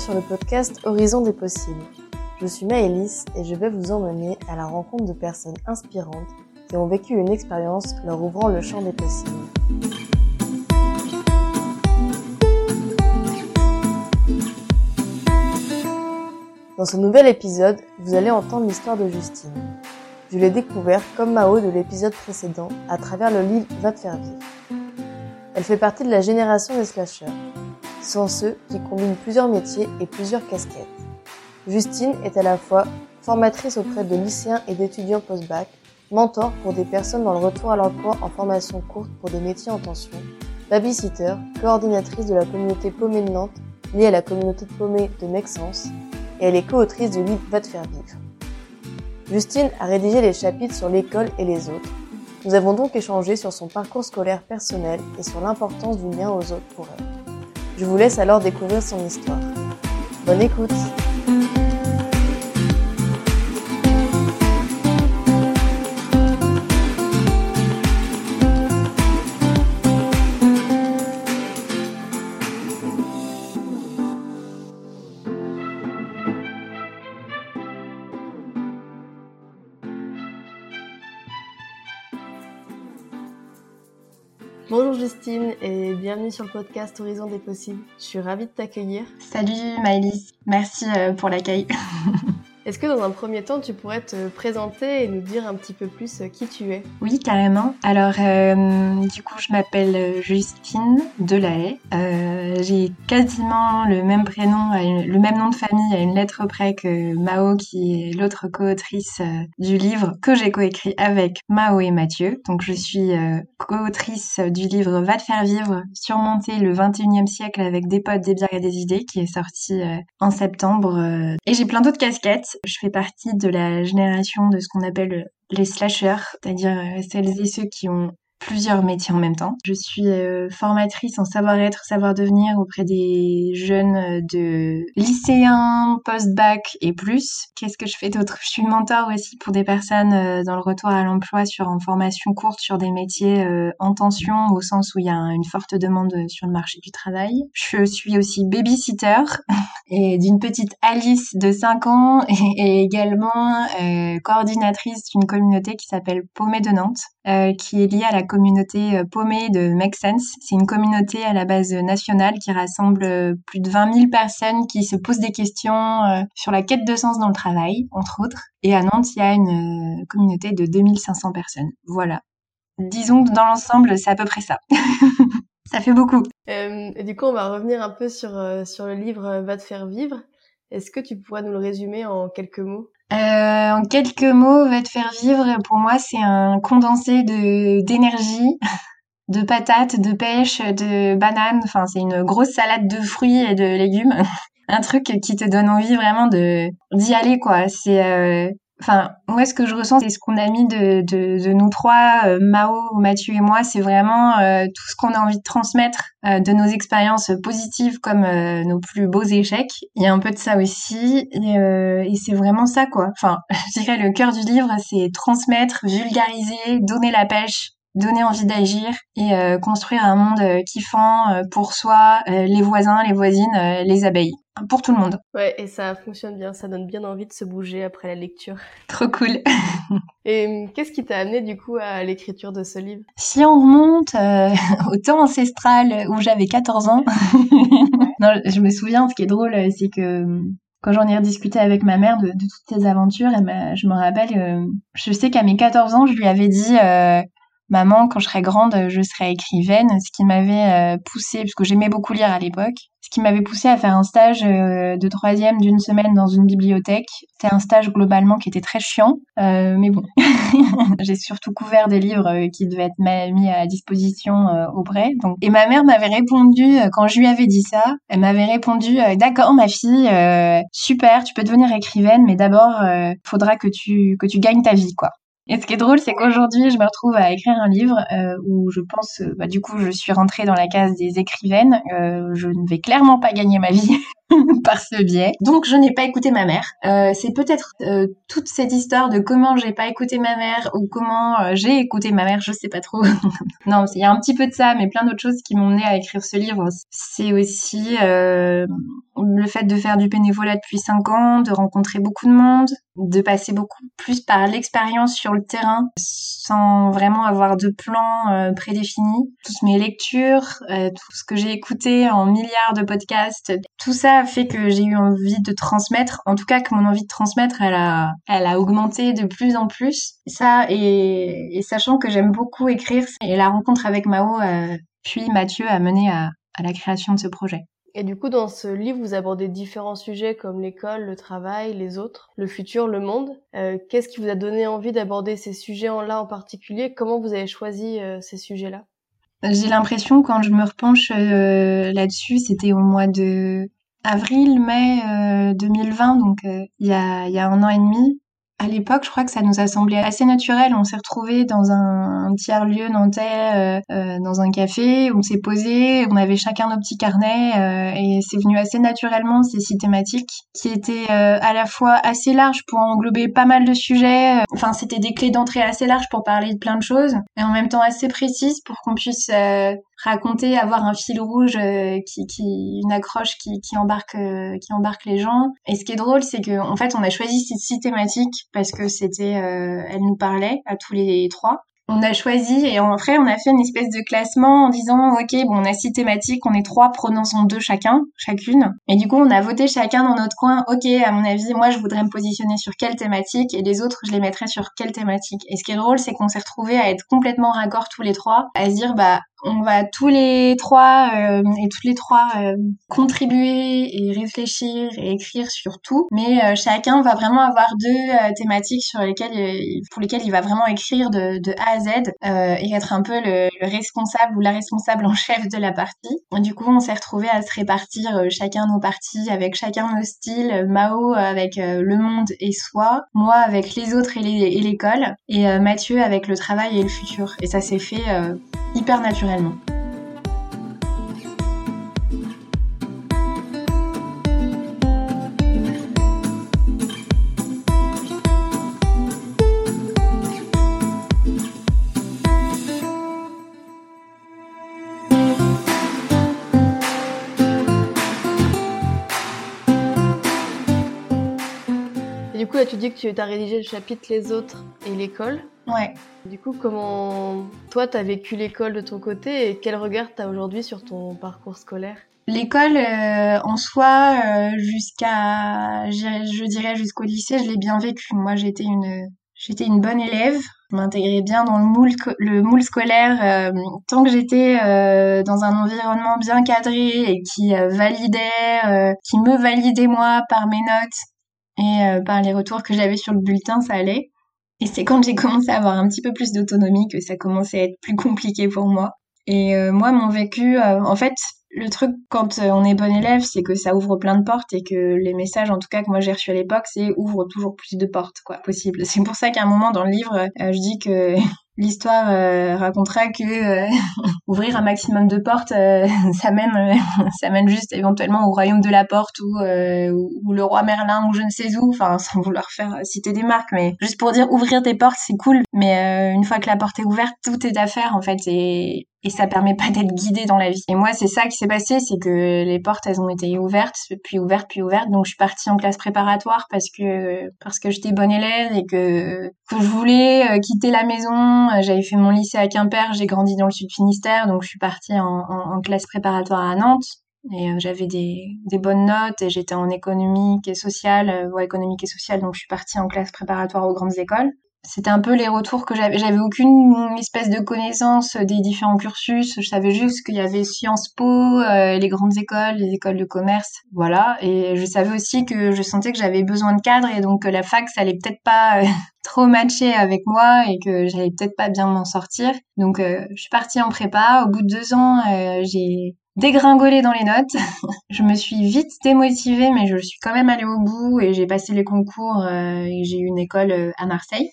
sur le podcast Horizon des possibles. Je suis Maëlys et je vais vous emmener à la rencontre de personnes inspirantes qui ont vécu une expérience leur ouvrant le champ des possibles. Dans ce nouvel épisode, vous allez entendre l'histoire de Justine. Je l'ai découverte comme Mao de l'épisode précédent à travers le livre Va te faire. Elle fait partie de la génération des slashers. Sont ceux qui combinent plusieurs métiers et plusieurs casquettes. Justine est à la fois formatrice auprès de lycéens et d'étudiants post-bac, mentor pour des personnes dans le retour à l'emploi en formation courte pour des métiers en tension, babysitter, coordinatrice de la communauté paumée de Nantes liée à la communauté paumée de Mexence, et elle est co-autrice du livre Va te faire vivre. Justine a rédigé les chapitres sur l'école et les autres. Nous avons donc échangé sur son parcours scolaire personnel et sur l'importance du lien aux autres pour elle. Je vous laisse alors découvrir son histoire. Bonne écoute bienvenue sur le podcast Horizon des possibles. Je suis ravie de t'accueillir. Salut Maëlys, merci euh, pour l'accueil. Est-ce que dans un premier temps, tu pourrais te présenter et nous dire un petit peu plus euh, qui tu es? Oui, carrément. Alors, euh, du coup, je m'appelle Justine Delahaye. Euh, J'ai quasiment le même prénom, le même nom de famille à une lettre près que Mao, qui est l'autre co-autrice euh, du livre que j'ai coécrit avec Mao et Mathieu. Donc, je suis euh, co-autrice du livre Va te faire vivre, surmonter le 21e siècle avec des potes, des bières et des idées, qui est sorti en septembre. Et j'ai plein d'autres casquettes. Je fais partie de la génération de ce qu'on appelle les slashers, c'est-à-dire euh, celles et ceux qui ont plusieurs métiers en même temps. Je suis euh, formatrice en savoir-être, savoir-devenir auprès des jeunes euh, de lycéens, post-bac et plus. Qu'est-ce que je fais d'autre? Je suis mentor aussi pour des personnes euh, dans le retour à l'emploi sur en formation courte sur des métiers en tension au sens où il y a une forte demande sur le marché du travail. Je suis aussi babysitter et d'une petite Alice de 5 ans et, également coordinatrice d'une communauté qui s'appelle Paumée de Nantes qui est liée à la communauté euh, paumée de Make Sense. C'est une communauté à la base nationale qui rassemble euh, plus de 20 000 personnes qui se posent des questions euh, sur la quête de sens dans le travail, entre autres. Et à Nantes, il y a une communauté de 2500 personnes. Voilà. Disons que dans l'ensemble, c'est à peu près ça. ça fait beaucoup. du coup, on va revenir un peu sur, sur le livre Va te faire vivre. Est-ce que tu pourrais nous le résumer en quelques mots? Euh, en quelques mots, va te faire vivre, pour moi, c'est un condensé de d'énergie, de patates, de pêche, de bananes. Enfin, c'est une grosse salade de fruits et de légumes. un truc qui te donne envie vraiment de d'y aller, quoi. C'est euh, Enfin, moi, ce que je ressens, c'est ce qu'on a mis de, de, de nous trois, euh, Mao, Mathieu et moi, c'est vraiment euh, tout ce qu'on a envie de transmettre euh, de nos expériences positives comme nos plus beaux échecs. Il y a un peu de ça aussi, et, et c'est vraiment ça, quoi. Enfin, je dirais le cœur du livre, c'est transmettre, vulgariser, donner la pêche, donner envie d'agir et construire un monde kiffant pour soi, les voisins, les voisines, les abeilles pour tout le monde. Ouais, et ça fonctionne bien, ça donne bien envie de se bouger après la lecture. Trop cool. et hum, qu'est-ce qui t'a amené du coup à l'écriture de ce livre? Si on remonte euh, au temps ancestral où j'avais 14 ans, non, je me souviens, ce qui est drôle, c'est que quand j'en ai rediscuté avec ma mère de, toutes ces aventures, et je me rappelle, euh, je sais qu'à mes 14 ans, je lui avais dit, euh, maman, quand je serai grande, je serai écrivaine, ce qui m'avait poussé, parce que j'aimais beaucoup lire à l'époque, ce qui m'avait poussé à faire un stage euh, de troisième d'une semaine dans une bibliothèque. C'était un stage globalement qui était très chiant, euh, mais bon, j'ai surtout couvert des livres euh, qui devaient être mis à disposition auprès. Donc, et ma mère m'avait répondu quand je lui avais dit ça, elle m'avait répondu d'accord ma fille, super, tu peux devenir écrivaine, mais d'abord faudra que tu que tu gagnes ta vie quoi. Et ce qui est drôle, c'est qu'aujourd'hui, je me retrouve à écrire un livre euh, où je pense, euh, bah, du coup, je suis rentrée dans la case des écrivaines. Euh, je ne vais clairement pas gagner ma vie. par ce biais. Donc je n'ai pas écouté ma mère. C'est peut-être toute cette histoire de comment j'ai pas écouté ma mère ou comment j'ai écouté ma mère, je sais pas trop. non, il y a un petit peu de ça, mais plein d'autres choses qui m'ont mené à écrire ce livre. C'est aussi le fait de faire du bénévolat depuis 5 ans, de rencontrer beaucoup de monde, de passer beaucoup plus par l'expérience sur le terrain sans vraiment avoir de plan euh, prédéfini. Toutes mes lectures, euh, tout ce que j'ai écouté en milliards de podcasts, tout ça a fait que j'ai eu envie de transmettre. En tout cas, que mon envie de transmettre, elle a, elle a augmenté de plus en plus. Ça, et, et sachant que j'aime beaucoup écrire, et la rencontre avec Mao, euh, puis Mathieu a mené à, à la création de ce projet. Et du coup, dans ce livre, vous abordez différents sujets comme l'école, le travail, les autres, le futur, le monde. Euh, Qu'est-ce qui vous a donné envie d'aborder ces sujets-là en particulier? Comment vous avez choisi euh, ces sujets-là? J'ai l'impression, quand je me repenche euh, là-dessus, c'était au mois de avril, mai 2020, euh, donc il y a un an et demi à l'époque, je crois que ça nous a semblé assez naturel. On s'est retrouvés dans un, tiers-lieu nantais, euh, euh, dans un café. On s'est posé, on avait chacun nos petits carnets euh, et c'est venu assez naturellement ces six thématiques qui étaient à la fois assez larges pour englober pas mal de sujets. Enfin, c'était des clés d'entrée assez larges pour parler de plein de choses et en même temps assez précises pour qu'on puisse raconter, avoir un fil rouge euh, qui, qui, une accroche qui, qui embarque, euh, qui embarque les gens. Et ce qui est drôle, c'est que en fait, on a choisi ces six thématiques parce que c'était, euh, elle nous parlait à tous les trois on a choisi et après on a fait une espèce de classement en disant ok bon on a six thématiques, on est trois, prononçons deux chacun, chacune. Et du coup on a voté chacun dans notre coin. Ok à mon avis moi je voudrais me positionner sur quelle thématique et les autres je les mettrais sur quelle thématique. Et ce qui est drôle c'est qu'on s'est retrouvés à être complètement raccord tous les trois, à se dire bah on va tous les trois euh, et toutes les trois euh, contribuer et réfléchir et écrire sur tout, mais euh, chacun va vraiment avoir deux thématiques sur lesquelles pour lesquelles il va vraiment écrire de, de A à Z et être un peu le, responsable ou la responsable en chef de la partie. Du coup, on s'est retrouvé à se répartir chacun nos parties avec chacun nos styles. Mao avec le monde et soi, moi avec les autres et l'école, et Mathieu avec le travail et le futur. Et ça s'est fait hyper naturellement. Du coup, tu dis que tu as rédigé le chapitre Les autres et l'école. Ouais. Du coup, comment toi, tu as vécu l'école de ton côté et quel regard tu as aujourd'hui sur ton parcours scolaire? L'école euh, en soi, euh, jusqu'à, je, dirais jusqu'au lycée, je l'ai bien vécu. Moi, j'étais une, j'étais une bonne élève. Je m'intégrais bien dans le moule, le moule scolaire euh, tant que j'étais dans un environnement bien cadré et qui validait, qui me validait moi par mes notes et par les retours que j'avais sur le bulletin, ça allait. Et c'est quand j'ai commencé à avoir un petit peu plus d'autonomie que ça commençait à être plus compliqué pour moi. Et euh, moi, mon vécu, euh, en fait, le truc quand euh, on est bon élève, c'est que ça ouvre plein de portes et que les messages, en tout cas que moi j'ai reçus à l'époque, c'est ouvre toujours plus de portes, quoi, possible. C'est pour ça qu'à un moment dans le livre, je dis que l'histoire euh, racontera que euh, ouvrir un maximum de portes, euh, ça mène, ça mène juste éventuellement au royaume de la porte ou, ou le roi Merlin ou je ne sais où. Enfin, sans vouloir faire citer des marques, mais juste pour dire ouvrir des portes, c'est cool. Mais une fois que la porte est ouverte, tout est à faire en fait et et ça permet pas d'être guidé dans la vie. Et moi, c'est ça qui s'est passé, c'est que les portes, elles ont été ouvertes, puis ouvertes, puis ouvertes. Donc, je suis partie en classe préparatoire parce que parce que j'étais bonne élève et que que je voulais euh, quitter la maison. J'avais fait mon lycée à Quimper, j'ai grandi dans le Sud Finistère, donc je suis partie en, classe préparatoire à Nantes. Et euh, j'avais des, bonnes notes et j'étais en économique et sociale, euh, ouais, économique et sociale, donc je suis partie en classe préparatoire aux grandes écoles c'était un peu les retours que j'avais. J'avais aucune espèce de connaissance des différents cursus. Je savais juste qu'il y avait Sciences Po, euh, les grandes écoles, les écoles de commerce, voilà. Et je savais aussi que je sentais que j'avais besoin de cadre et donc que la fac, ça allait peut-être pas euh, trop matcher avec moi et que j'allais peut-être pas bien m'en sortir. Donc euh, je suis partie en prépa. Au bout de deux ans, j'ai dégringolé dans les notes. je me suis vite démotivée, mais je suis quand même allée au bout et j'ai passé les concours et j'ai eu une école à Marseille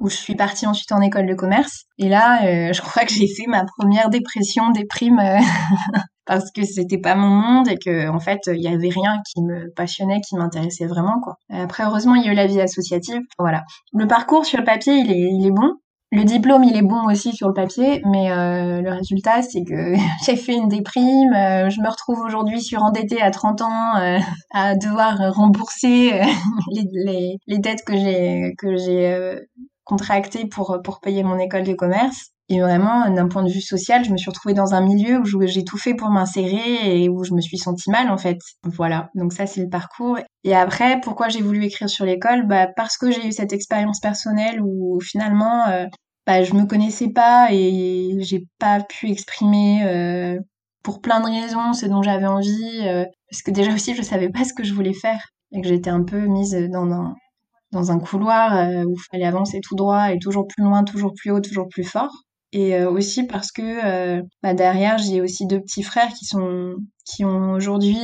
où je suis partie ensuite en école de commerce. Et là, euh, je crois que j'ai fait ma première dépression, déprime, euh, parce que c'était pas mon monde et que en fait il y avait rien qui me passionnait, qui m'intéressait vraiment quoi. Après heureusement il y a eu la vie associative. Voilà. Le parcours sur le papier il est bon. Le diplôme, il est bon aussi sur le papier, mais euh, le résultat, c'est que j'ai fait une déprime. Euh, je me retrouve aujourd'hui surendettée à 30 ans, euh, à devoir rembourser les, les, dettes que j'ai que j'ai contractées pour pour payer mon école de commerce. Et vraiment, d'un point de vue social, je me suis retrouvée dans un milieu où j'ai tout fait pour m'insérer et où je me suis sentie mal, en fait. Voilà. Donc ça, c'est le parcours. Et après, pourquoi j'ai voulu écrire sur l'école? Bah, parce que j'ai eu cette expérience personnelle où finalement, euh, bah, je me connaissais pas et j'ai pas pu exprimer, euh, pour plein de raisons ce dont j'avais envie, euh, parce que déjà aussi, je savais pas ce que je voulais faire et que j'étais un peu mise dans un, dans un couloir euh, où il fallait avancer tout droit et toujours plus loin, toujours plus haut, toujours plus fort. Et euh, aussi parce que euh, bah derrière j'ai aussi deux petits frères qui sont qui ont aujourd'hui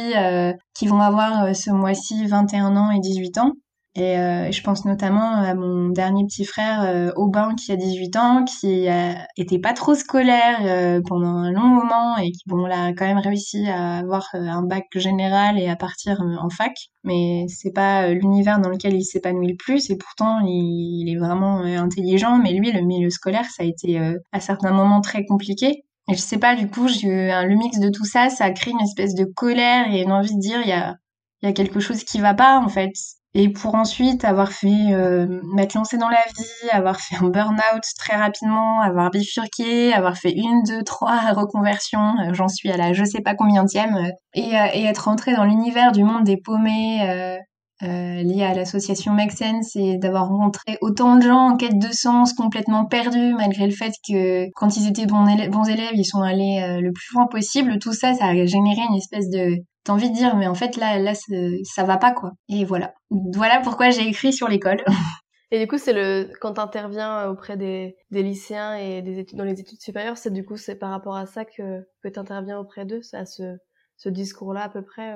qui vont avoir ce mois-ci 21 ans et 18 ans et euh, je pense notamment à mon dernier petit frère euh, Aubin qui a 18 ans, qui a, était pas trop scolaire euh, pendant un long moment et qui bon là a quand même réussi à avoir euh, un bac général et à partir en fac. Mais c'est pas l'univers dans lequel il s'épanouit le plus et pourtant il, est vraiment intelligent. Mais lui, le milieu scolaire, ça a été à certains moments très compliqué. Et je sais pas, du coup, j'ai le mix de tout ça, ça a créé une espèce de colère et une envie de dire il y a il y a quelque chose qui va pas en fait et pour ensuite avoir fait euh, m'être lancé dans la vie, avoir fait un burn-out très rapidement, avoir bifurqué, avoir fait une, deux, trois reconversions, euh, j'en suis à la je sais pas combien euh, et, euh, et être rentré dans l'univers du monde des paumés lié à l'association Make Sense et d'avoir rencontré autant de gens en quête de sens, complètement perdus, malgré le fait que quand ils étaient bons élèves, ils sont allés le plus loin possible. Tout ça, ça a généré une espèce de de dire mais en fait là là ça va pas quoi et voilà voilà pourquoi j'ai écrit sur l'école et du coup c'est le quand t'interviens auprès des, lycéens et des études dans les études supérieures c'est du coup c'est par rapport à ça que que t'interviens auprès d'eux? À ce ce discours là à peu près.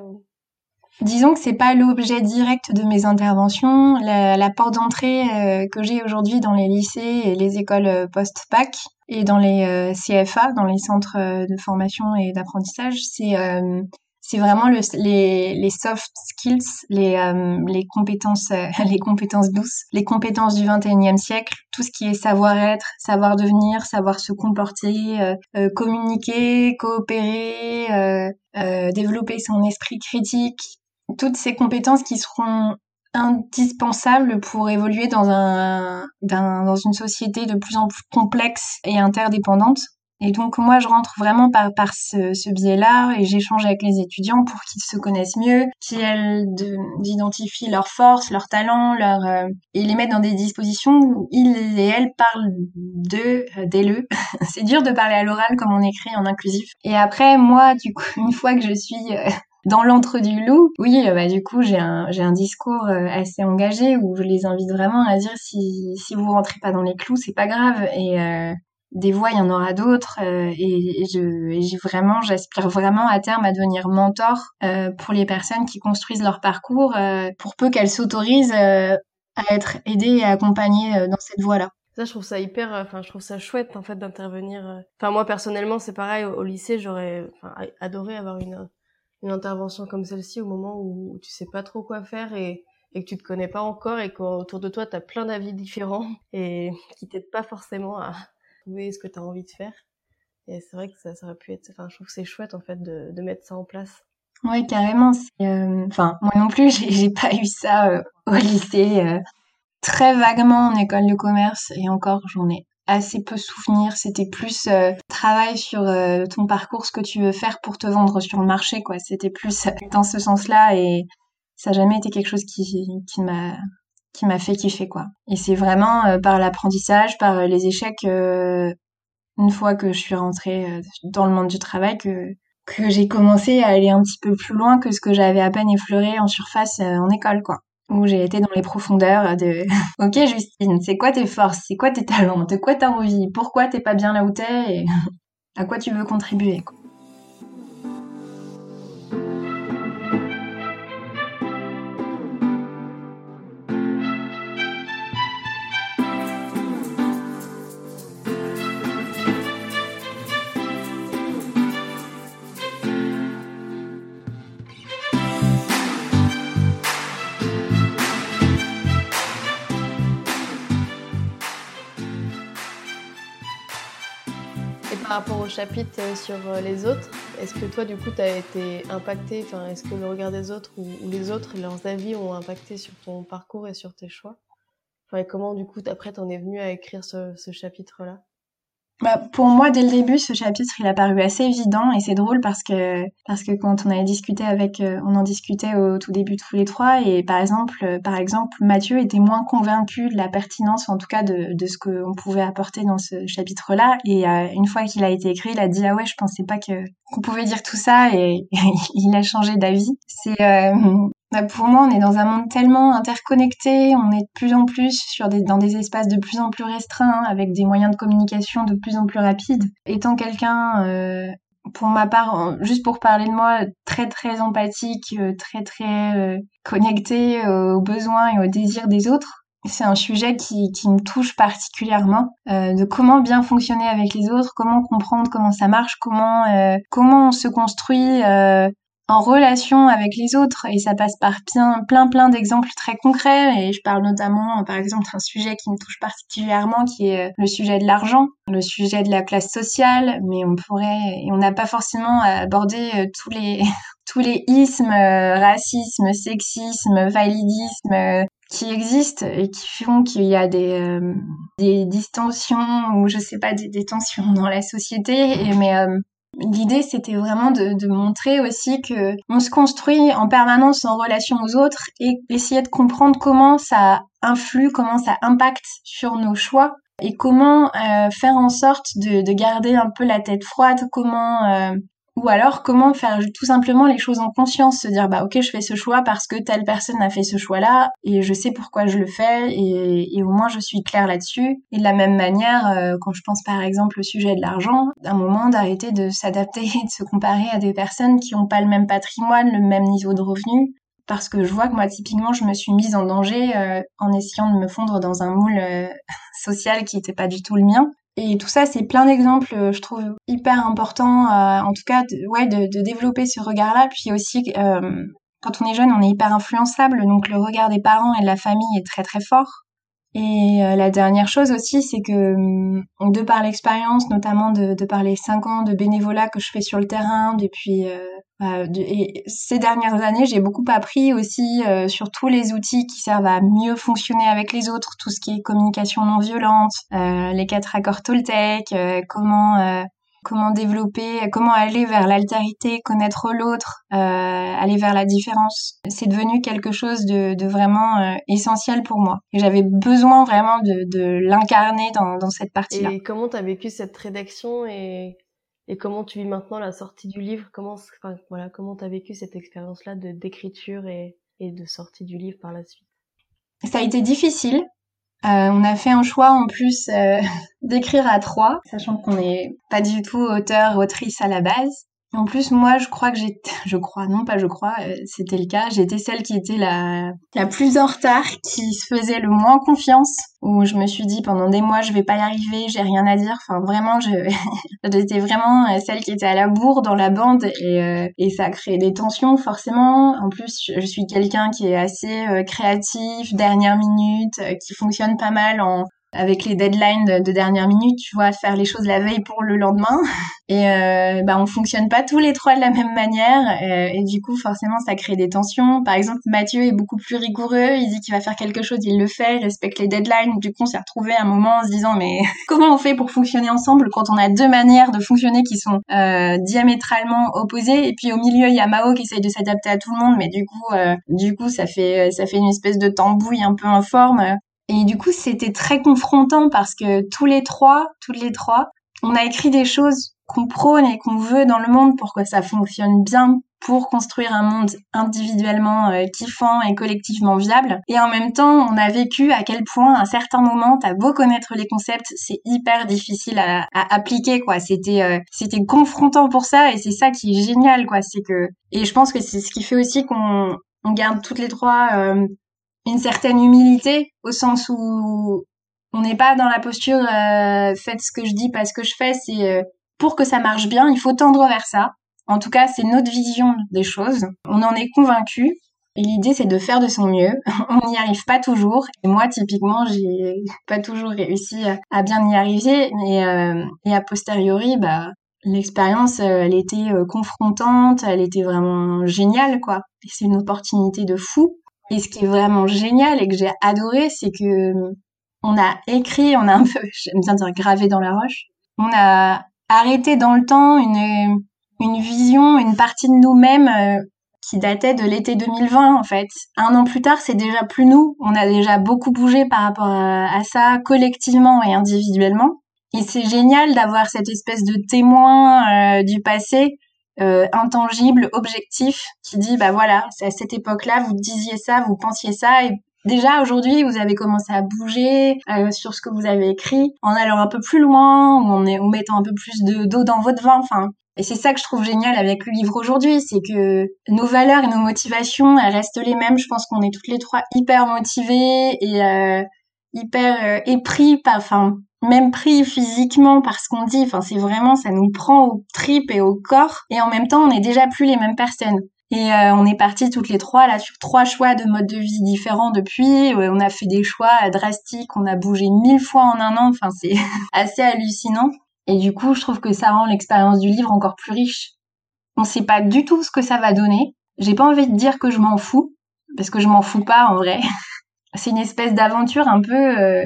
Disons que c'est pas l'objet direct de mes interventions. La, porte d'entrée euh, que j'ai aujourd'hui dans les lycées et les écoles euh, post-bac et dans les euh, CFA, dans les centres de formation et d'apprentissage, c'est c'est vraiment le, les, soft skills, les, euh, compétences, euh, les compétences douces, les compétences du 21e siècle, tout ce qui est savoir-être, savoir devenir, savoir se comporter, euh, communiquer, coopérer, développer son esprit critique, toutes ces compétences qui seront indispensables pour évoluer dans un, dans une société de plus en plus complexe et interdépendante et donc moi, je rentre vraiment par, par ce, ce biais-là et j'échange avec les étudiants pour qu'ils se connaissent mieux, qu'ils identifient leurs forces, leurs talents, leurs euh, et les mettre dans des dispositions où ils et elles parlent de euh, d'elle. C'est dur de parler à l'oral comme on écrit en inclusif. Et après, moi, du coup, une fois que je suis euh, dans l'entre du loup, oui, bah, du coup, j'ai un, j'ai un discours assez engagé où je les invite vraiment à dire si, si vous rentrez pas dans les clous, c'est pas grave. Et, des voix, il y en aura d'autres. Euh, et, j'ai vraiment, j'aspire vraiment à terme à devenir mentor euh, pour les personnes qui construisent leur parcours, euh, pour peu qu'elles s'autorisent à être aidées et accompagnées dans cette voie-là. Ça, je trouve ça hyper, enfin, je trouve ça chouette en fait d'intervenir. Enfin, moi personnellement, c'est pareil. Au, lycée, j'aurais adoré avoir une une intervention comme celle-ci au moment où, tu sais pas trop quoi faire et et que tu te connais pas encore et qu'autour de toi tu as plein d'avis différents et qui t'aident pas forcément à, ce que tu as envie de faire. Et c'est vrai que ça, aurait pu être. Enfin, je trouve que c'est chouette en fait de, de, mettre ça en place. Oui, carrément. Euh, moi non plus, j'ai pas eu ça euh, au lycée. Euh, très vaguement en école de commerce et encore, j'en ai assez peu souvenir. C'était plus travail sur ton parcours, ce que tu veux faire pour te vendre sur le marché, quoi. C'était plus dans ce sens-là et ça n'a jamais été quelque chose qui, qui m'a qui m'a fait kiffer quoi. Et c'est vraiment euh, par l'apprentissage, par euh, les échecs euh, une fois que je suis rentrée dans le monde du travail que que j'ai commencé à aller un petit peu plus loin que ce que j'avais à peine effleuré en surface en école quoi. Où j'ai été dans les profondeurs de OK Justine, c'est quoi tes forces, c'est quoi tes talents, de quoi t'as envie, pourquoi t'es pas bien là où t'es? Et à quoi tu veux contribuer. Par rapport au chapitre sur les autres, est-ce que toi, du coup, tu as été impacté, enfin, est-ce que le regard des autres ou, les autres, leurs avis ont impacté sur ton parcours et sur tes choix? Enfin, et comment, du coup, après, t'en es venu à écrire ce chapitre-là? Bah, pour moi, dès le début, ce chapitre, il a paru assez évident et c'est drôle parce que parce que quand on avait discuté avec, euh, on en discutait au tout début tous les trois et par exemple, euh, par exemple, Mathieu était moins convaincu de la pertinence, en tout cas de, de ce qu'on pouvait apporter dans ce chapitre-là et euh, une fois qu'il a été écrit, il a dit ah ouais, je pensais pas que qu'on pouvait dire tout ça et il a changé d'avis. C'est bah pour moi, on est dans un monde tellement interconnecté, on est de plus en plus sur des, dans des espaces de plus en plus restreints, avec des moyens de communication de plus en plus rapides. Étant quelqu'un, euh, pour ma part, juste pour parler de moi, très très empathique, euh, très très euh, connecté aux besoins et aux désirs des autres, c'est un sujet qui, qui, me touche particulièrement, euh, de comment bien fonctionner avec les autres, comment comprendre comment ça marche, comment euh, comment on se construit euh, en relation avec les autres et ça passe par plein plein plein d'exemples très concrets et je parle notamment par exemple d'un sujet qui me touche particulièrement qui est le sujet de l'argent, le sujet de la classe sociale mais on pourrait et on n'a pas forcément abordé euh, tous les tous les ismes, euh, racisme, sexisme, validisme euh, qui existent et qui font qu'il y a des, des distensions ou je sais pas des, des tensions dans la société et mais L'idée, c'était vraiment de, montrer aussi que on se construit en permanence en relation aux autres et essayer de comprendre comment ça influe, comment ça impacte sur nos choix et comment euh, faire en sorte de, de, garder un peu la tête froide, comment euh, ou alors, comment faire tout simplement les choses en conscience, se dire, bah ok, je fais ce choix parce que telle personne a fait ce choix-là, et je sais pourquoi je le fais, et, au moins je suis claire là-dessus. Et de la même manière, euh, quand je pense par exemple au sujet de l'argent, d'un moment d'arrêter de s'adapter et de se comparer à des personnes qui n'ont pas le même patrimoine, le même niveau de revenu, parce que je vois que moi typiquement je me suis mise en danger euh, en essayant de me fondre dans un moule euh, social qui n'était pas du tout le mien et tout ça, c'est plein d'exemples, euh, je trouve hyper important, euh, en tout cas, de, ouais, de, de développer ce regard-là. Puis aussi, euh, quand on est jeune, on est hyper influençable, donc le regard des parents et de la famille est très très fort. Et euh, la dernière chose aussi, c'est que de par l'expérience, notamment de, de, par les cinq ans de bénévolat que je fais sur le terrain depuis euh, bah, et ces dernières années, j'ai beaucoup appris aussi euh, sur tous les outils qui servent à mieux fonctionner avec les autres, tout ce qui est communication non violente, les quatre accords Toltec, comment comment développer, comment aller vers l'altérité, connaître l'autre, euh, aller vers la différence. C'est devenu quelque chose de, de vraiment euh, essentiel pour moi. Et j'avais besoin vraiment de, de l'incarner dans, dans, cette partie-là. Et comment tu as vécu cette rédaction et, et comment tu vis maintenant la sortie du livre? Comment enfin, voilà, comment tu as vécu cette expérience-là de d'écriture et, et de sortie du livre par la suite? Ça a été difficile euh, on a fait un choix en plus euh, d'écrire à trois, sachant qu'on n'est pas du tout auteur, autrice à la base. En plus, moi, je crois que j'étais, je crois, non pas je crois, euh, c'était le cas, j'étais celle qui était la, la plus en retard, qui se faisait le moins confiance, où je me suis dit pendant des mois, je vais pas y arriver, j'ai rien à dire. Enfin, vraiment, je, j'étais vraiment euh, celle qui était à la bourre dans la bande et, euh, et ça a créé des tensions, forcément. En plus, je suis quelqu'un qui est assez créatif, dernière minute, qui fonctionne pas mal en, avec les deadlines de, dernière minute, tu vois, faire les choses la veille pour le lendemain. Et euh, bah, on fonctionne pas tous les trois de la même manière. Euh, et du coup, forcément, ça crée des tensions. Par exemple, Mathieu est beaucoup plus rigoureux. Il dit qu'il va faire quelque chose, il le fait, il respecte les deadlines. Du coup, on s'est retrouvé un moment en se disant, mais comment on fait pour fonctionner ensemble quand on a deux manières de fonctionner qui sont euh, diamétralement opposées? Et puis au milieu, il y a Mao qui essaye de s'adapter à tout le monde, mais du coup, euh, du coup, ça fait ça fait une espèce de tambouille un peu informe. Et du coup, c'était très confrontant parce que tous les trois, toutes les trois, on a écrit des choses qu'on prône et qu'on veut dans le monde pour que ça fonctionne bien, pour construire un monde individuellement euh, kiffant et collectivement viable. Et en même temps, on a vécu à quel point, à un certain moment, t'as beau connaître les concepts, c'est hyper difficile à, à appliquer, quoi. C'était, euh, c'était confrontant pour ça, et c'est ça qui est génial, quoi. C'est que, et je pense que c'est ce qui fait aussi qu'on on garde toutes les trois euh, une certaine humilité au sens où on n'est pas dans la posture euh, faites ce que je dis parce que je fais c'est euh, pour que ça marche bien il faut tendre vers ça en tout cas c'est notre vision des choses on en est convaincu Et l'idée, c'est de faire de son mieux. On n'y arrive pas toujours. Et moi, typiquement, j'ai pas toujours réussi à bien y arriver. Mais euh, et a posteriori, bah, l'expérience, elle était confrontante, elle était vraiment géniale, quoi. C'est une opportunité de fou. Et ce qui est vraiment génial et que j'ai adoré, c'est que on a écrit, on a un peu, j'aime bien dire gravé dans la roche. On a arrêté dans le temps une une vision, une partie de nous-mêmes euh, qui datait de l'été 2020 en fait. Un an plus tard, c'est déjà plus nous. On a déjà beaucoup bougé par rapport à, ça, collectivement et individuellement. Et c'est génial d'avoir cette espèce de témoin euh, du passé, euh, intangible, objectif, qui dit bah voilà, c'est à cette époque-là, vous disiez ça, vous pensiez ça, et déjà aujourd'hui, vous avez commencé à bouger euh, sur ce que vous avez écrit, en allant un peu plus loin, ou en, mettant un peu plus de d'eau dans votre vin. Enfin, et c'est ça que je trouve génial avec le livre aujourd'hui, c'est que nos valeurs et nos motivations, elles restent les mêmes. Je pense qu'on est toutes les trois hyper motivées et euh, hyper euh, épris, par, enfin même pris physiquement par ce qu'on dit. Enfin, c'est vraiment, ça nous prend aux tripes et au corps. Et en même temps, on n'est déjà plus les mêmes personnes. Et euh, on est partis toutes les trois là sur trois choix de mode de vie différents depuis. on a fait des choix drastiques, on a bougé mille fois en un an. Enfin, c'est assez hallucinant. Et du coup, je trouve que ça rend l'expérience du livre encore plus riche. On sait pas du tout ce que ça va donner. J'ai pas envie de dire que je m'en fous, parce que je m'en fous pas en vrai. C'est une espèce d'aventure un peu euh,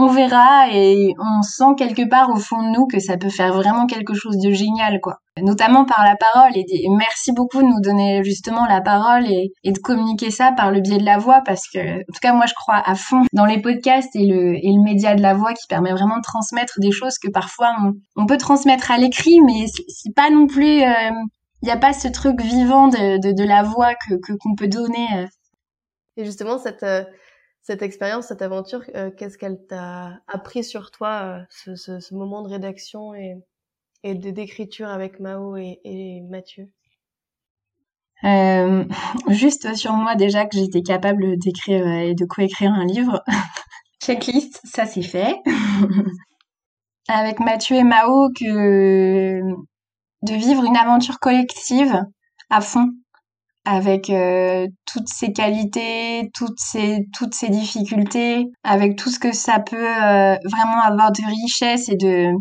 on verra et on sent quelque part au fond de nous que ça peut faire vraiment quelque chose de génial, quoi. Notamment par la parole. Et, merci beaucoup de nous donner justement la parole et, de communiquer ça par le biais de la voix parce que, en tout cas, moi, je crois à fond dans les podcasts et le, média de la voix qui permet vraiment de transmettre des choses que parfois on, peut transmettre à l'écrit, mais c'est pas non plus, il euh, n'y a pas ce truc vivant de, de, la voix que qu'on peut donner. Euh. Et justement, cette, euh, cette expérience, cette aventure, euh, qu'est-ce qu'elle t'a appris sur toi, euh, ce, moment de rédaction et, d'écriture avec Mao et, Mathieu? Euh, Juste sur moi déjà que j'étais capable d'écrire et de coécrire un livre. Checklist, ça c'est fait. avec Mathieu et Mao que de vivre une aventure collective à fond avec euh, toutes ses qualités, toutes ses toutes ses difficultés, avec tout ce que ça peut euh, vraiment avoir de richesse et de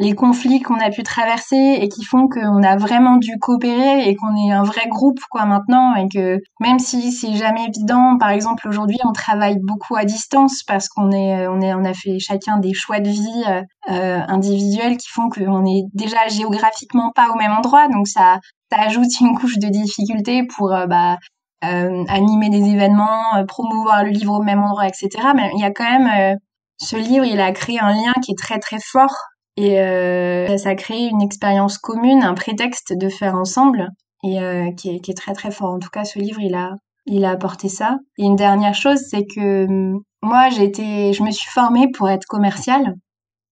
les conflits qu'on a pu traverser et qui font qu'on a vraiment dû coopérer et qu'on est un vrai groupe quoi maintenant et que même si c'est jamais évident, par exemple aujourd'hui on travaille beaucoup à distance parce qu'on est on est on a fait chacun des choix de vie euh, individuels qui font qu'on est déjà géographiquement pas au même endroit. Donc ça ça ajoute une couche de difficulté pour euh, bah, euh, animer des événements, euh, promouvoir le livre au même endroit, etc. Mais il y a quand même ce livre, il a créé un lien qui est très très fort et ça a créé une expérience commune, un prétexte de faire ensemble et qui est, qui, est, très très fort. En tout cas, ce livre, il a il a apporté ça. Et une dernière chose, c'est que moi, j'ai été, je me suis formée pour être commerciale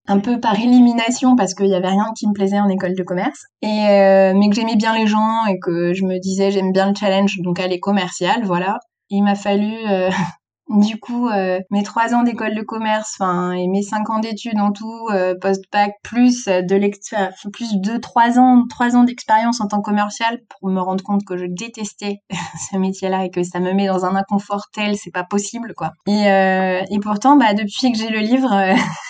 un peu par élimination parce qu'il y avait rien qui me plaisait en école de commerce. Et euh, mais que j'aimais bien les gens et que je me disais j'aime bien le challenge donc aller commercial voilà. Il m'a fallu euh, du coup euh, mes trois ans d'école de commerce enfin et mes cinq ans d'études en tout post bac plus de plus de trois ans trois ans d'expérience en tant que commercial pour me rendre compte que je détestais ce métier là et que ça me met dans un inconfort tel c'est pas possible quoi. Et et pourtant bah depuis que j'ai le livre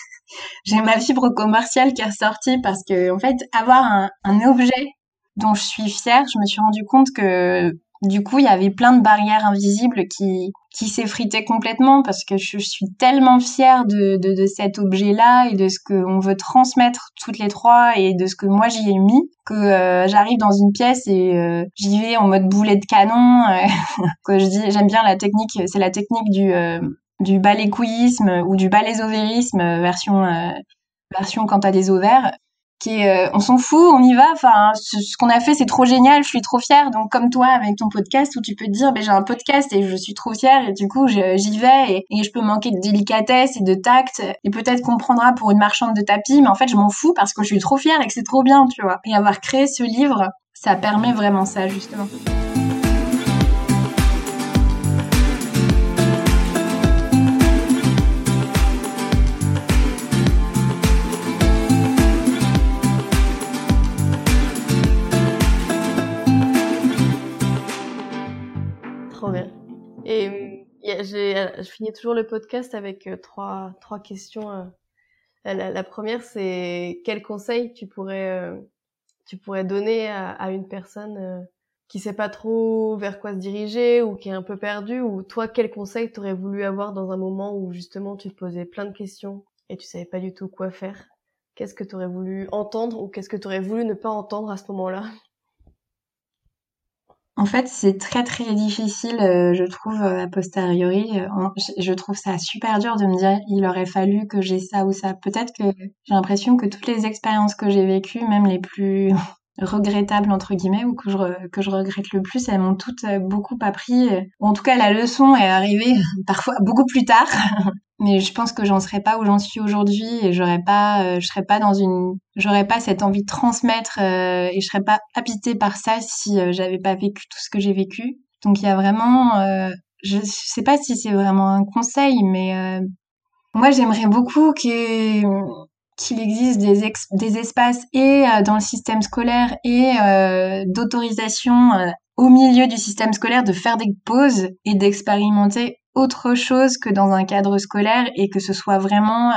j'ai ma fibre commerciale qui est ressortie parce que en fait avoir un, objet dont je suis fière, je me suis rendu compte que du coup, il y avait plein de barrières invisibles qui, qui s'effritaient complètement parce que je suis tellement fière de, de, de cet objet-là et de ce qu'on veut transmettre toutes les trois et de ce que moi j'y ai mis que euh, j'arrive dans une pièce et euh, j'y vais en mode boulet de canon. Euh, que je dis, j'aime bien la technique, c'est la technique du du balécouillisme ou du balésovérisme version euh, version quand t'as des ovaires qui est euh, on s'en fout, on y va. Enfin, ce, qu'on a fait, c'est trop génial. Je suis trop fière. Donc, comme toi, avec ton podcast, où tu peux te dire, ben j'ai un podcast et je suis trop fière et du coup, j'y vais et, et, je peux manquer de délicatesse et de tact et peut-être qu'on prendra pour une marchande de tapis, mais en fait, je m'en fous parce que je suis trop fière et que c'est trop bien, tu vois. Et avoir créé ce livre, ça permet vraiment ça, justement. Je finis toujours le podcast avec trois, trois questions. La, première, c'est quel conseil tu pourrais, tu pourrais donner à, à une personne qui sait pas trop vers quoi se diriger ou qui est un peu perdu ou toi quel conseil t'aurais voulu avoir dans un moment où justement tu te posais plein de questions et tu savais pas du tout quoi faire? Qu'est-ce que t'aurais voulu entendre ou qu'est-ce que t'aurais voulu ne pas entendre à ce moment-là? En fait, c'est très très difficile, euh, je trouve, euh, a posteriori. Euh, je trouve ça super dur de me dire il aurait fallu que j'ai ça ou ça. Peut-être que j'ai l'impression que toutes les expériences que j'ai vécues, même les plus regrettables entre guillemets ou que je que je regrette le plus elles m'ont toutes beaucoup appris en tout cas la leçon est arrivée parfois beaucoup plus tard mais je pense que j'en serais pas où j'en suis aujourd'hui et j'aurais pas euh, je serais pas dans une j'aurais pas cette envie de transmettre euh, et je serais pas habitée par ça si j'avais pas vécu tout ce que j'ai vécu. Donc il y a vraiment je sais pas si c'est vraiment un conseil mais moi j'aimerais beaucoup que qu'il existe des, espaces et euh, dans le système scolaire et euh, d'autorisation euh, au milieu du système scolaire de faire des pauses et d'expérimenter autre chose que dans un cadre scolaire et que ce soit vraiment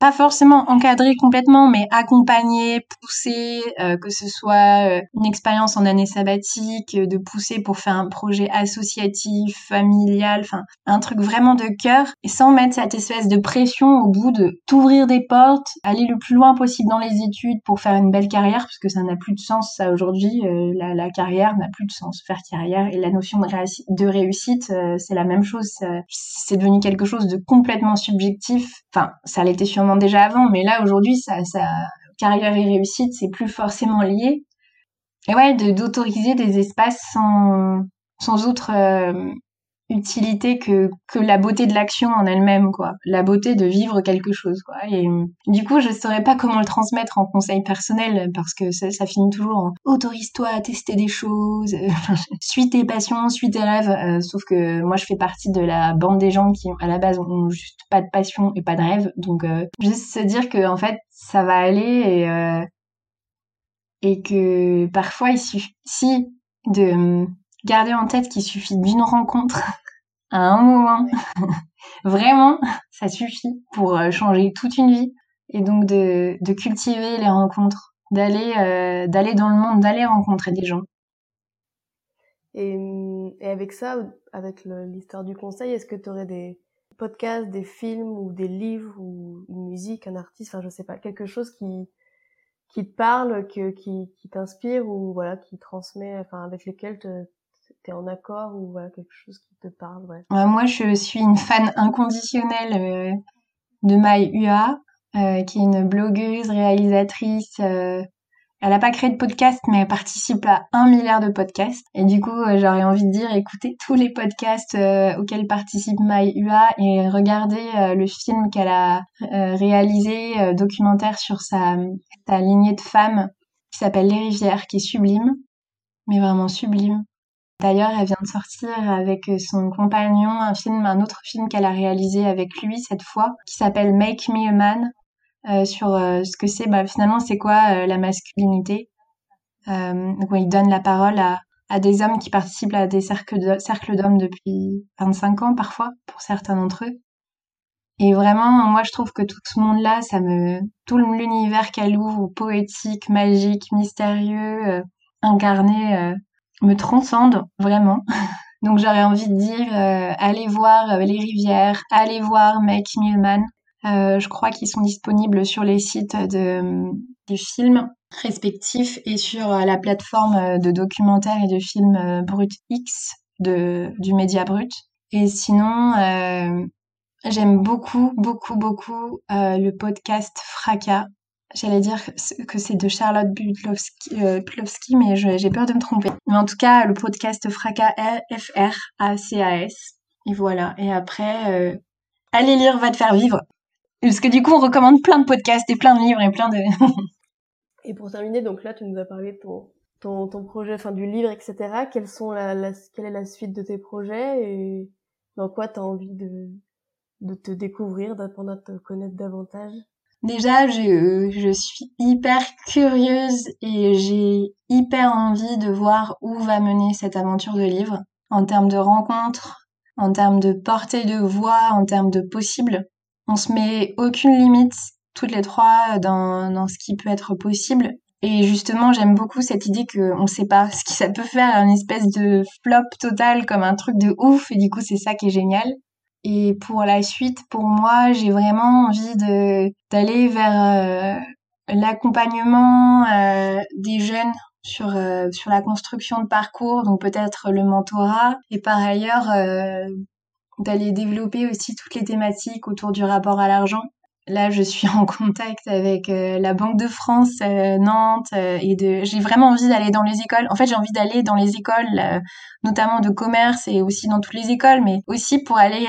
pas forcément encadré complètement, mais accompagné, poussé, euh, que ce soit euh, une expérience en année sabbatique, euh, de pousser pour faire un projet associatif, familial, enfin un truc vraiment de cœur, et sans mettre cette espèce de pression au bout de t'ouvrir des portes, aller le plus loin possible dans les études pour faire une belle carrière, parce que ça n'a plus de sens ça aujourd'hui, la, la, carrière n'a plus de sens, faire carrière, et la notion de, de réussite, c'est la même chose, c'est devenu quelque chose de complètement subjectif, enfin ça l'était sûrement déjà avant, mais là aujourd'hui, sa, carrière et réussite, c'est plus forcément lié. Et ouais, d'autoriser des espaces sans, sans autre euh, utilité que, que la beauté de l'action en elle-même, quoi. La beauté de vivre quelque chose, quoi. Et du coup, je saurais pas comment le transmettre en conseil personnel parce que ça, ça finit toujours en autorise-toi à tester des choses, suis tes passions, suis tes rêves. Euh, sauf que moi, je fais partie de la bande des gens qui, à la base, ont juste pas de passion et pas de rêve. Donc, euh, juste se dire que, en fait, ça va aller et, euh, et que parfois, il suffit de garder en tête qu'il suffit d'une rencontre à un moment. Vraiment, ça suffit pour euh, changer toute une vie. Et donc de, de cultiver les rencontres, d'aller euh, d'aller dans le monde, d'aller rencontrer des gens. Et, et avec ça, avec l'histoire du conseil, est-ce que tu aurais des podcasts, des films ou des livres ou une musique, un artiste, enfin je sais pas, quelque chose qui qui te parle, que, qui, qui t'inspire ou voilà, qui transmet, enfin avec lesquels te, en accord ou voilà quelque chose qui te parle ouais. moi je suis une fan inconditionnelle euh, de Mai Ua euh, qui est une blogueuse réalisatrice euh, elle n'a pas créé de podcast, mais elle participe à un milliard de podcasts. Et du coup, j'aurais envie de dire, écoutez tous les podcasts auxquels participe Mai Ua et regardez le film qu'elle a réalisé, documentaire sur sa, sa lignée de femmes, qui s'appelle Les Rivières, qui est sublime, mais vraiment sublime. D'ailleurs, elle vient de sortir avec son compagnon un film, un autre film qu'elle a réalisé avec lui cette fois, qui s'appelle Make Me a Man, euh, sur euh, ce que c'est, bah, finalement, c'est quoi euh, la masculinité? donc, il donne la parole à, à des hommes qui participent à des cercles d'hommes depuis 25 ans parfois, pour certains d'entre eux. Et vraiment, moi, je trouve que tout ce monde-là, ça me, tout l'univers qu'elle ouvre, poétique, magique, mystérieux, incarné, me transcende vraiment. Donc j'aurais envie de dire, euh, allez voir euh, Les Rivières, allez voir Make Millman. Euh, je crois qu'ils sont disponibles sur les sites de, des films respectifs et sur la plateforme de documentaires et de films Brut X de, du Média Brut. Et sinon, j'aime beaucoup, beaucoup, beaucoup le podcast Fracas J'allais dire que c'est de Charlotte Budlowski, euh, mais j'ai peur de me tromper. Mais en tout cas, le podcast Fracas F-R A-C-A-S. Et voilà. Et après, euh, allez lire Va te faire vivre. Parce que du coup, on recommande plein de podcasts et plein de livres et plein de... et pour terminer, donc là, tu nous as parlé de ton, projet, enfin du livre, etc. Quelles sont la, quelle est la suite de tes projets et dans quoi tu as envie de, de te découvrir, d'apprendre à te connaître davantage? Déjà, je, suis hyper curieuse et j'ai hyper envie de voir où va mener cette aventure de livre en termes de rencontres, en termes de portée de voix, en termes de possible. On se met aucune limite toutes les trois dans, dans ce qui peut être possible. Et justement, j'aime beaucoup cette idée qu'on ne sait pas ce qui ça peut faire, une espèce de flop total comme un truc de ouf. Et du coup, c'est ça qui est génial. Et pour la suite, pour moi, j'ai vraiment envie de d'aller vers euh, l'accompagnement euh, des jeunes sur euh, sur la construction de parcours, donc peut-être le mentorat, et par ailleurs d'aller développer aussi toutes les thématiques autour du rapport à l'argent Là, je suis en contact avec euh, la Banque de France, euh, Nantes, euh, et de. J'ai vraiment envie d'aller dans les écoles. En fait, j'ai envie d'aller dans les écoles, notamment de commerce et aussi dans toutes les écoles, mais aussi pour aller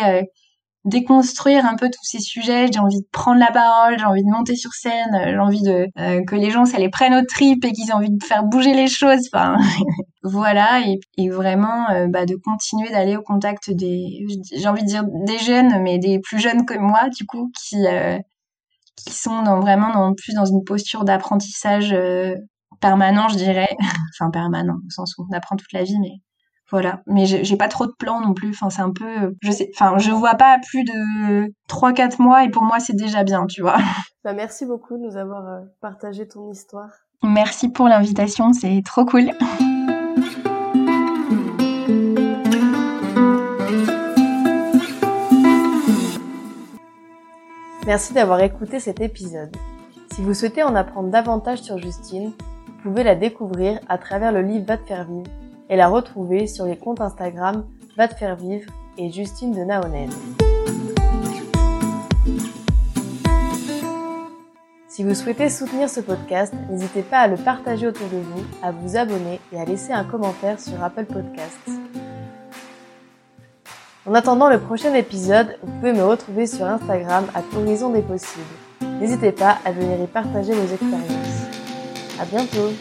déconstruire un peu tous ces sujets. J'ai envie de prendre la parole, j'ai envie de monter sur scène, j'ai envie de que les gens ça les prenne au tripes et qu'ils aient envie de faire bouger les choses. Enfin, voilà et, et vraiment bah, de continuer d'aller au contact des, j'ai envie de dire des jeunes, mais des plus jeunes que moi du coup qui qui sont dans, vraiment dans, plus dans une posture d'apprentissage euh, permanent, je dirais. enfin, permanent, au sens où on apprend toute la vie, mais voilà. Mais j'ai pas trop de plans non plus. Enfin, c'est un peu, je sais, enfin, je vois pas plus de 3-4 mois et pour moi, c'est déjà bien, tu vois. Bah, merci beaucoup de nous avoir euh, partagé ton histoire. Merci pour l'invitation, c'est trop cool. Merci d'avoir écouté cet épisode. Si vous souhaitez en apprendre davantage sur Justine, vous pouvez la découvrir à travers le livre Va te faire vivre et la retrouver sur les comptes Instagram Va te faire vivre et Justine de Naonen. Si vous souhaitez soutenir ce podcast, n'hésitez pas à le partager autour de vous, à vous abonner et à laisser un commentaire sur Apple Podcasts. En attendant le prochain épisode, vous pouvez me retrouver sur Instagram à Horizon des possibles. N'hésitez pas à venir y partager vos expériences. À bientôt!